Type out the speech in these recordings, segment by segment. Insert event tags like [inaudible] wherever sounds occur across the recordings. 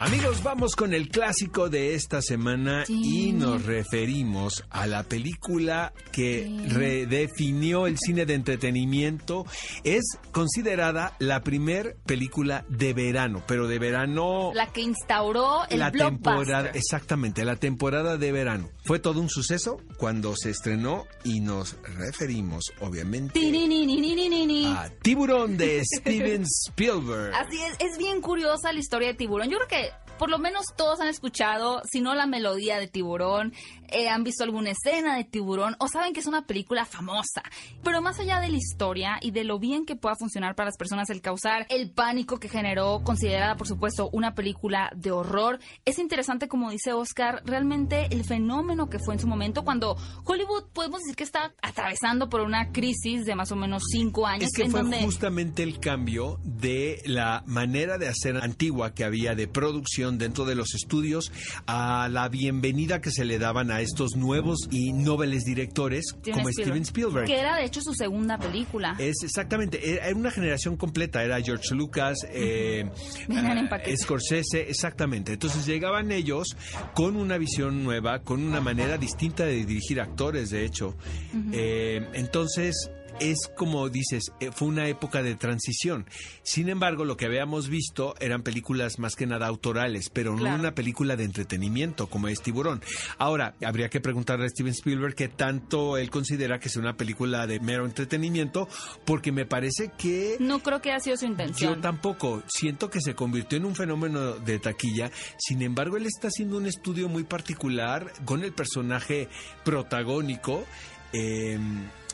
Amigos, vamos con el clásico de esta semana y nos referimos a la película que redefinió el cine de entretenimiento. Es considerada la primer película de verano, pero de verano... La que instauró el la temporada, exactamente, la temporada de verano. Fue todo un suceso cuando se estrenó y nos referimos, obviamente, a Tiburón de Steven [laughs] Spielberg. Así es, es bien curiosa la historia de Tiburón. Yo creo que por lo menos todos han escuchado, si no la melodía de Tiburón, eh, han visto alguna escena de Tiburón o saben que es una película famosa. Pero más allá de la historia y de lo bien que pueda funcionar para las personas el causar el pánico que generó, considerada por supuesto una película de horror, es interesante como dice Oscar, realmente el fenómeno que fue en su momento cuando Hollywood podemos decir que está atravesando por una crisis de más o menos cinco años. Es que en fue donde justamente el cambio de la manera de hacer antigua que había de producción dentro de los estudios a la bienvenida que se le daban a estos nuevos y noveles directores como Steven Spielberg. Que era de hecho su segunda película. Es exactamente, era una generación completa, era George Lucas, eh, [laughs] ah. Scorsese, exactamente. Entonces llegaban ellos con una visión nueva, con una manera distinta de dirigir actores, de hecho. Eh, entonces es como dices, eh, fue una época de transición. Sin embargo, lo que habíamos visto eran películas más que nada autorales, pero no una película de entretenimiento como es Tiburón. Ahora, habría que preguntarle a Steven Spielberg qué tanto él considera que es una película de mero entretenimiento, porque me parece que No creo que haya sido su intención. yo tampoco. Siento que se convirtió en un fenómeno de taquilla. Sin embargo, él está haciendo un estudio muy particular con el personaje protagónico. Eh,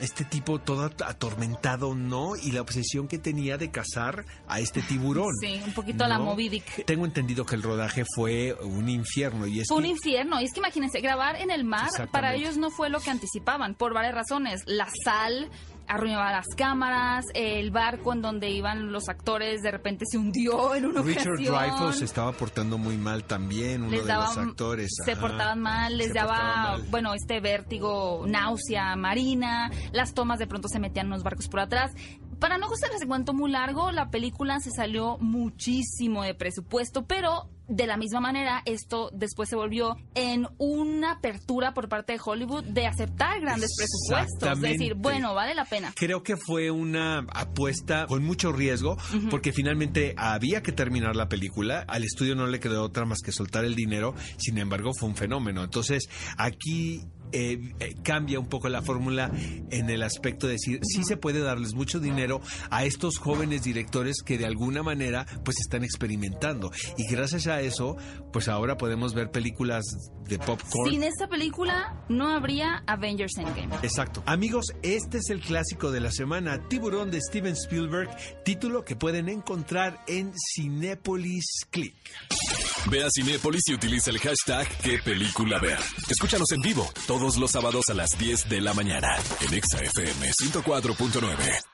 este tipo todo at- atormentado, ¿no? Y la obsesión que tenía de cazar a este [laughs] tiburón. Sí, un poquito a la ¿no? Moby Dick. Tengo entendido que el rodaje fue un infierno y es Fue un infierno. Y es que imagínense, grabar en el mar para ellos no fue lo que anticipaban, por varias razones. La sal arruinaba las cámaras, el barco en donde iban los actores de repente se hundió en una Richard ocasión. Dreyfuss estaba portando muy mal también, uno les de los actores. se ajá. portaban mal, les daba, mal. bueno, este vértigo, náusea marina, las tomas de pronto se metían unos barcos por atrás. Para no el cuento muy largo, la película se salió muchísimo de presupuesto, pero de la misma manera esto después se volvió en una apertura por parte de Hollywood de aceptar grandes presupuestos, es decir, bueno, vale la pena. Creo que fue una apuesta con mucho riesgo, porque finalmente había que terminar la película. Al estudio no le quedó otra más que soltar el dinero. Sin embargo, fue un fenómeno. Entonces, aquí eh, eh, cambia un poco la fórmula en el aspecto de decir, sí se puede darles mucho dinero a estos jóvenes directores que de alguna manera pues están experimentando. Y gracias a eso, pues ahora podemos ver películas de popcorn. Sin esta película no habría Avengers Endgame. Exacto. Amigos, este es el clásico de la semana, Tiburón de Steven Spielberg, título que pueden encontrar en Cinépolis Click. Ve a Cinépolis y utiliza el hashtag ¿Qué película ver? Escúchanos en vivo todos los sábados a las 10 de la mañana en Exa FM 104.9.